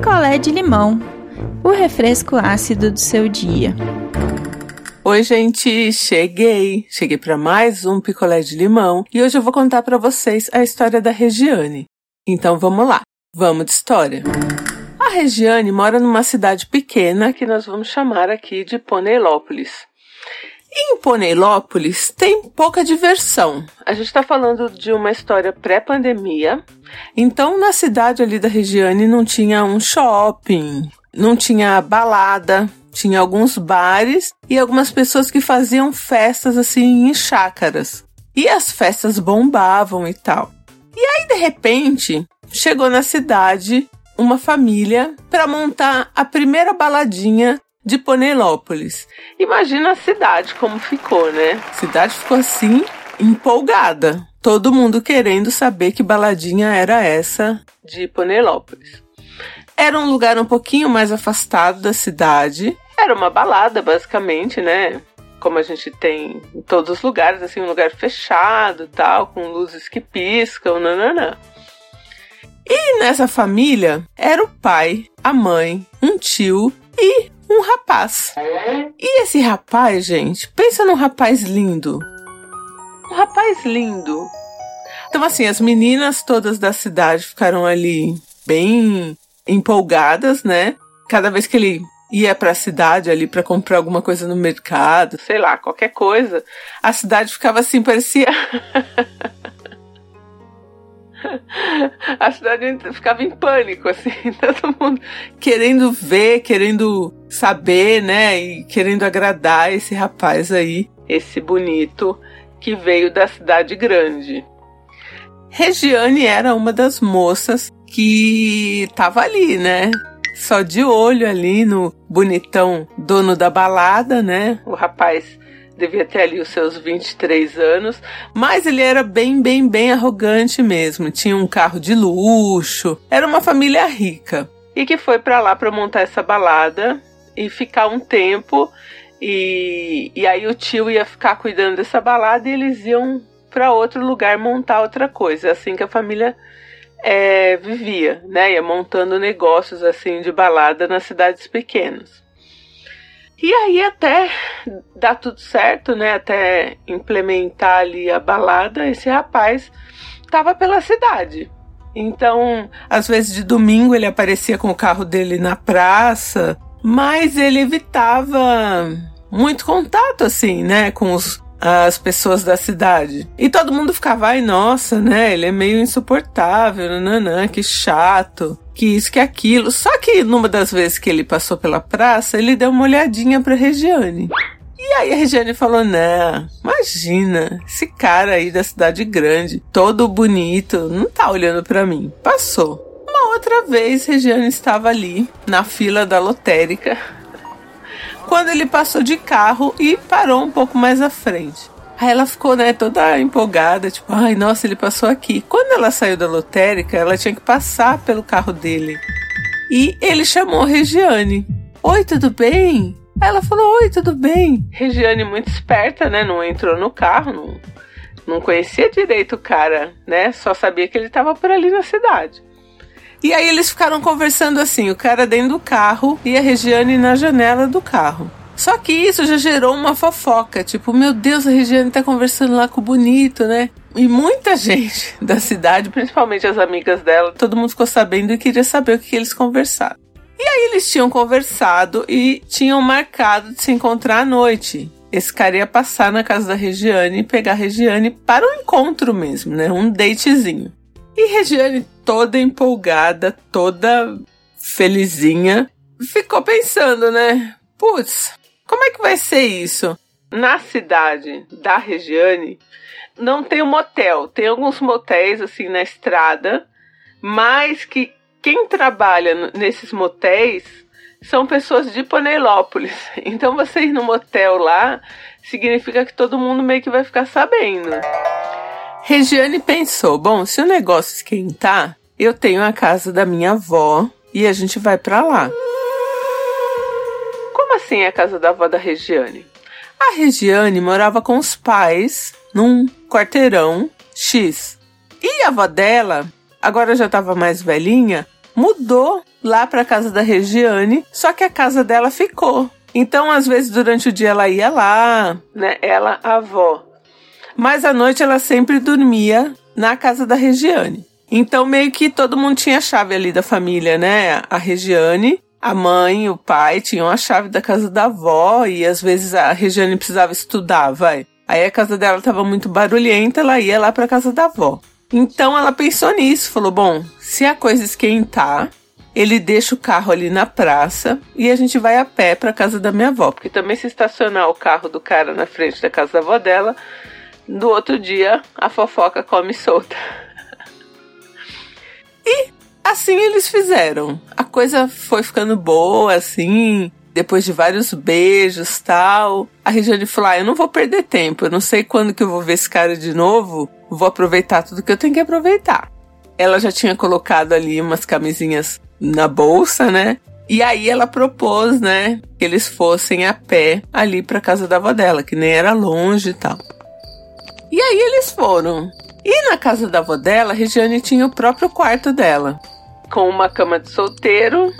picolé de limão, o refresco ácido do seu dia. Oi, gente, cheguei. Cheguei para mais um picolé de limão e hoje eu vou contar para vocês a história da Regiane. Então vamos lá. Vamos de história. A Regiane mora numa cidade pequena que nós vamos chamar aqui de Ponelópolis. Em Ponelópolis tem pouca diversão. A gente está falando de uma história pré-pandemia. Então, na cidade ali da Regiane não tinha um shopping, não tinha balada, tinha alguns bares e algumas pessoas que faziam festas assim em chácaras. E as festas bombavam e tal. E aí, de repente, chegou na cidade uma família para montar a primeira baladinha de Ponelópolis. Imagina a cidade como ficou, né? A cidade ficou assim, empolgada. Todo mundo querendo saber que baladinha era essa de Ponelópolis. Era um lugar um pouquinho mais afastado da cidade. Era uma balada, basicamente, né? Como a gente tem em todos os lugares, assim, um lugar fechado tal, com luzes que piscam, nananã. E nessa família era o pai, a mãe, um tio e um rapaz. E esse rapaz, gente, pensa num rapaz lindo. Um rapaz lindo. Então, assim, as meninas todas da cidade ficaram ali bem empolgadas, né? Cada vez que ele ia para a cidade ali para comprar alguma coisa no mercado, sei lá, qualquer coisa, a cidade ficava assim, parecia a cidade ficava em pânico, assim, todo mundo querendo ver, querendo saber, né, e querendo agradar esse rapaz aí, esse bonito que veio da cidade grande. Regiane era uma das moças que tava ali, né? Só de olho ali no bonitão dono da balada, né? O rapaz devia ter ali os seus 23 anos, mas ele era bem, bem, bem arrogante mesmo. Tinha um carro de luxo, era uma família rica. E que foi para lá para montar essa balada e ficar um tempo. E, e aí o tio ia ficar cuidando dessa balada e eles iam para outro lugar montar outra coisa. É assim que a família é, vivia, né? Ia montando negócios assim de balada nas cidades pequenas. E aí até dar tudo certo, né? Até implementar ali a balada, esse rapaz tava pela cidade. Então, às vezes de domingo ele aparecia com o carro dele na praça, mas ele evitava muito contato assim, né, com os as pessoas da cidade. E todo mundo ficava, ai, nossa, né? Ele é meio insuportável, nananã, que chato, que isso, que aquilo. Só que numa das vezes que ele passou pela praça, ele deu uma olhadinha pra Regiane. E aí a Regiane falou: Não, imagina, esse cara aí da cidade grande, todo bonito, não tá olhando para mim. Passou. Uma outra vez, Regiane estava ali, na fila da lotérica, quando ele passou de carro e parou um pouco mais à frente. Aí ela ficou, né, toda empolgada, tipo, ai, nossa, ele passou aqui. Quando ela saiu da lotérica, ela tinha que passar pelo carro dele. E ele chamou Regiane. Oi, tudo bem? Aí ela falou, oi, tudo bem? Regiane, muito esperta, né, não entrou no carro, não, não conhecia direito o cara, né, só sabia que ele estava por ali na cidade. E aí eles ficaram conversando assim, o cara dentro do carro e a Regiane na janela do carro. Só que isso já gerou uma fofoca, tipo, meu Deus, a Regiane tá conversando lá com o bonito, né? E muita gente da cidade, principalmente as amigas dela, todo mundo ficou sabendo e queria saber o que eles conversaram. E aí eles tinham conversado e tinham marcado de se encontrar à noite. Esse cara ia passar na casa da Regiane e pegar a Regiane para um encontro mesmo, né? Um datezinho. E Regiane, toda empolgada, toda felizinha, ficou pensando, né? Putz, como é que vai ser isso? Na cidade da Regiane, não tem um motel. Tem alguns motéis, assim, na estrada, mas que quem trabalha nesses motéis são pessoas de Ponelópolis. Então você ir no motel lá significa que todo mundo meio que vai ficar sabendo. Regiane pensou: bom, se o negócio esquentar, eu tenho a casa da minha avó e a gente vai para lá. Como assim a casa da avó da Regiane? A Regiane morava com os pais num quarteirão X. E a avó dela, agora já estava mais velhinha, mudou lá para casa da Regiane, só que a casa dela ficou. Então, às vezes, durante o dia ela ia lá, né? Ela, a avó. Mas à noite ela sempre dormia na casa da Regiane. Então, meio que todo mundo tinha a chave ali da família, né? A Regiane, a mãe, o pai tinham a chave da casa da avó e às vezes a Regiane precisava estudar, vai. Aí a casa dela estava muito barulhenta, ela ia lá para casa da avó. Então ela pensou nisso, falou: bom, se a coisa esquentar, ele deixa o carro ali na praça e a gente vai a pé para casa da minha avó, porque também se estacionar o carro do cara na frente da casa da avó dela, no outro dia a fofoca come solta. e assim eles fizeram. A coisa foi ficando boa, assim, depois de vários beijos tal. A Regiane falou: ah, eu não vou perder tempo, eu não sei quando que eu vou ver esse cara de novo, vou aproveitar tudo que eu tenho que aproveitar. Ela já tinha colocado ali umas camisinhas na bolsa, né? E aí ela propôs, né, que eles fossem a pé ali para casa da avó dela, que nem era longe e tal. E aí eles foram. E na casa da avó dela, Regiane tinha o próprio quarto dela, com uma cama de solteiro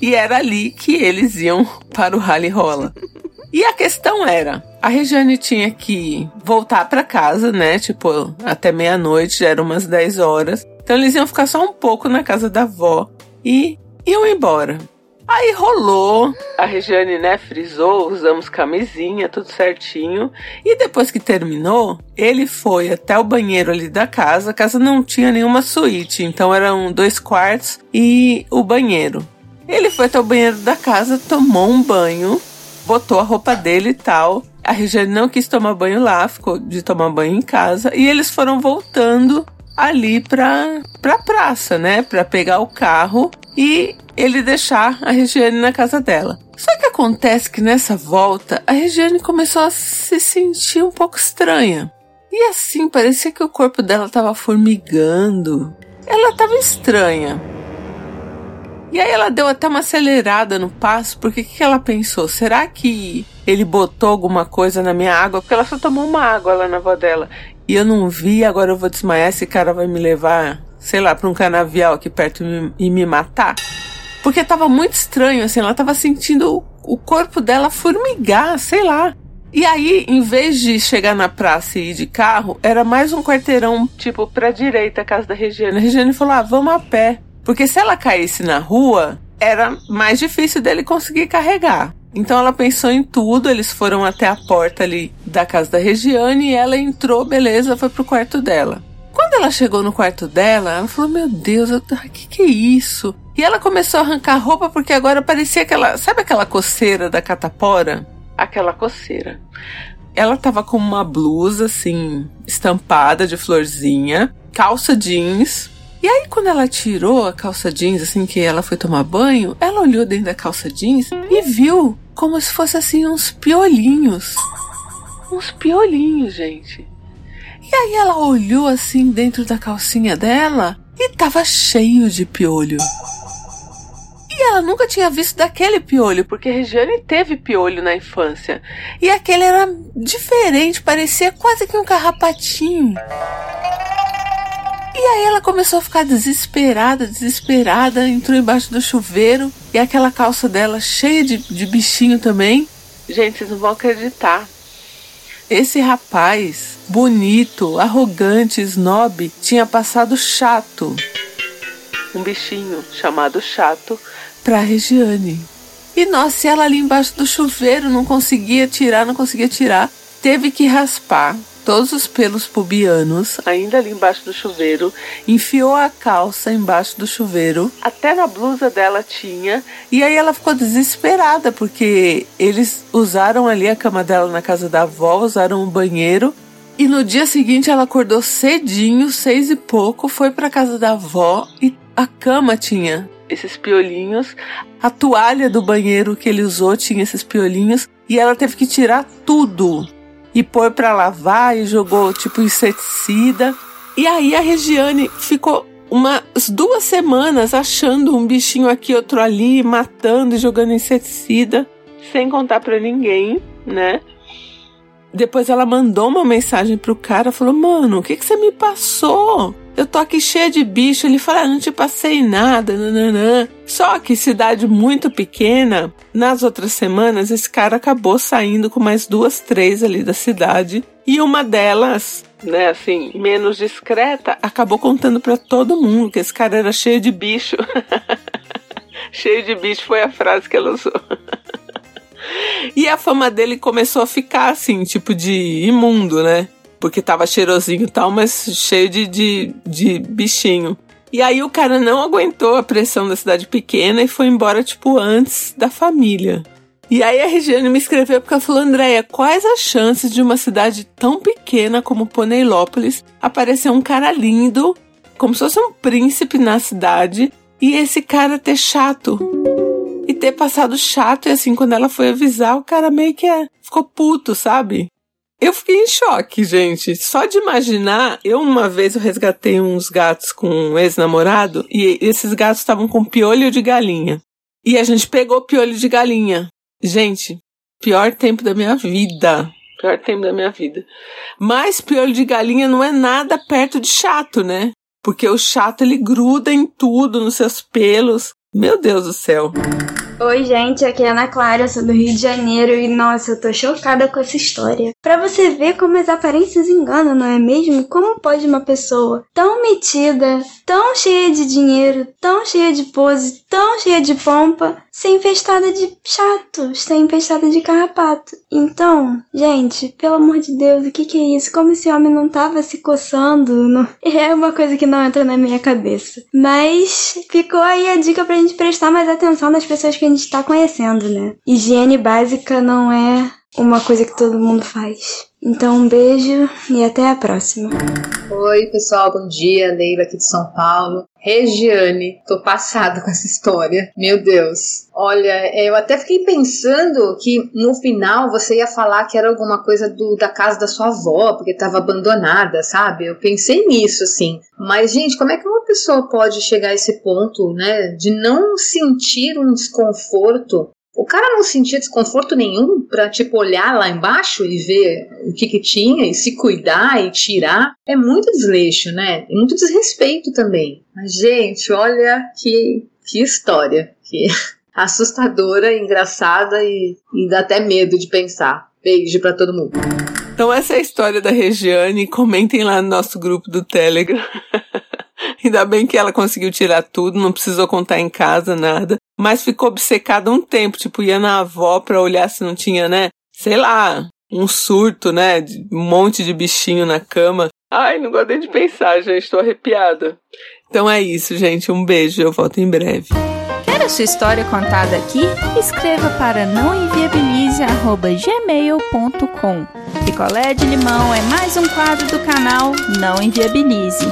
e era ali que eles iam para o rally rola. E a questão era, a Regiane tinha que voltar para casa, né? Tipo, até meia-noite, já eram umas 10 horas. Então eles iam ficar só um pouco na casa da avó e iam embora. Aí rolou, a Regiane, né, frisou, usamos camisinha, tudo certinho. E depois que terminou, ele foi até o banheiro ali da casa. A casa não tinha nenhuma suíte, então eram dois quartos e o banheiro. Ele foi até o banheiro da casa, tomou um banho, botou a roupa dele e tal. A Regiane não quis tomar banho lá, ficou de tomar banho em casa. E eles foram voltando ali pra, pra praça, né? Pra pegar o carro e ele deixar a Regiane na casa dela. Só que acontece que nessa volta a Regiane começou a se sentir um pouco estranha. E assim, parecia que o corpo dela estava formigando. Ela estava estranha. E aí ela deu até uma acelerada no passo, porque o que ela pensou? Será que ele botou alguma coisa na minha água? Porque ela só tomou uma água lá na avó dela. E eu não vi, agora eu vou desmaiar, esse cara vai me levar, sei lá, para um canavial aqui perto e me matar. Porque tava muito estranho, assim, ela tava sentindo o corpo dela formigar, sei lá. E aí, em vez de chegar na praça e ir de carro, era mais um quarteirão, tipo, pra direita, a casa da Regiane. A Regiane falou: ah, vamos a pé. Porque se ela caísse na rua, era mais difícil dele conseguir carregar. Então ela pensou em tudo, eles foram até a porta ali da casa da Regiane e ela entrou, beleza, foi pro quarto dela. Quando ela chegou no quarto dela, ela falou: Meu Deus, o que, que é isso? E ela começou a arrancar roupa porque agora parecia aquela. Sabe aquela coceira da catapora? Aquela coceira. Ela tava com uma blusa assim, estampada de florzinha, calça jeans, e aí, quando ela tirou a calça jeans, assim, que ela foi tomar banho, ela olhou dentro da calça jeans e viu como se fosse assim uns piolinhos. Uns piolinhos, gente. E aí ela olhou assim dentro da calcinha dela e tava cheio de piolho. E ela nunca tinha visto daquele piolho, porque Regiane teve piolho na infância. E aquele era diferente, parecia quase que um carrapatinho. E aí ela começou a ficar desesperada, desesperada, entrou embaixo do chuveiro e aquela calça dela cheia de, de bichinho também. Gente, vocês não vão acreditar. Esse rapaz, bonito, arrogante, snob, tinha passado chato. Um bichinho chamado chato pra Regiane. E nossa, ela ali embaixo do chuveiro não conseguia tirar, não conseguia tirar. Teve que raspar todos os pelos pubianos, ainda ali embaixo do chuveiro, enfiou a calça embaixo do chuveiro, até na blusa dela tinha, e aí ela ficou desesperada porque eles usaram ali a cama dela na casa da avó, usaram o banheiro. E no dia seguinte ela acordou cedinho, seis e pouco, foi para casa da avó e a cama tinha esses piolinhos. A toalha do banheiro que ele usou tinha esses piolinhos e ela teve que tirar tudo e pôr para lavar e jogou tipo inseticida. E aí a Regiane ficou umas duas semanas achando um bichinho aqui, outro ali, matando e jogando inseticida, sem contar para ninguém, né? Depois ela mandou uma mensagem pro cara, falou: "Mano, o que que você me passou? eu tô aqui cheia de bicho. Ele fala, ah, não te passei nada, nananã. Só que cidade muito pequena, nas outras semanas, esse cara acabou saindo com mais duas, três ali da cidade. E uma delas, né, assim, menos discreta, acabou contando para todo mundo que esse cara era cheio de bicho. cheio de bicho foi a frase que ela usou. e a fama dele começou a ficar assim, tipo de imundo, né? Porque tava cheirosinho e tal, mas cheio de, de, de bichinho. E aí o cara não aguentou a pressão da cidade pequena e foi embora, tipo, antes da família. E aí a Regiane me escreveu porque ela falou, Andréia, quais as chances de uma cidade tão pequena como Poneilópolis aparecer um cara lindo, como se fosse um príncipe na cidade, e esse cara ter chato? Ter passado chato, e assim, quando ela foi avisar, o cara meio que é, ficou puto, sabe? Eu fiquei em choque, gente. Só de imaginar, eu uma vez eu resgatei uns gatos com um ex-namorado e esses gatos estavam com piolho de galinha. E a gente pegou piolho de galinha. Gente, pior tempo da minha vida. Pior tempo da minha vida. Mas piolho de galinha não é nada perto de chato, né? Porque o chato ele gruda em tudo, nos seus pelos. Meu Deus do céu. Oi, gente, aqui é Ana Clara, sou do Rio de Janeiro e nossa, eu tô chocada com essa história. Pra você ver como as aparências enganam, não é mesmo? Como pode uma pessoa tão metida, tão cheia de dinheiro, tão cheia de pose, tão cheia de pompa, ser infestada de chato, ser infestada de carrapato? Então, gente, pelo amor de Deus, o que que é isso? Como esse homem não tava se coçando? Não... É uma coisa que não entra na minha cabeça. Mas ficou aí a dica pra gente prestar mais atenção nas pessoas que a gente está conhecendo, né? Higiene básica não é uma coisa que todo mundo faz. Então, um beijo e até a próxima. Oi, pessoal, bom dia. Leila aqui de São Paulo. Regiane, tô passada com essa história. Meu Deus. Olha, eu até fiquei pensando que no final você ia falar que era alguma coisa do, da casa da sua avó, porque estava abandonada, sabe? Eu pensei nisso, assim. Mas, gente, como é que uma pessoa pode chegar a esse ponto, né, de não sentir um desconforto o cara não sentia desconforto nenhum para tipo olhar lá embaixo e ver o que que tinha e se cuidar e tirar. É muito desleixo, né? E muito desrespeito também. Mas gente, olha que que história, que assustadora, engraçada e, e dá até medo de pensar. Beijo para todo mundo. Então essa é a história da Regiane. Comentem lá no nosso grupo do Telegram. Ainda bem que ela conseguiu tirar tudo, não precisou contar em casa nada mas ficou obcecada um tempo, tipo, ia na avó pra olhar se não tinha, né? Sei lá, um surto, né? Um monte de bichinho na cama. Ai, não gosto nem de pensar, gente, tô arrepiada. Então é isso, gente. Um beijo, eu volto em breve. Quer a sua história contada aqui? Escreva para nãoenviabilize.gmail.com Picolé de limão é mais um quadro do canal Não Enviabilize.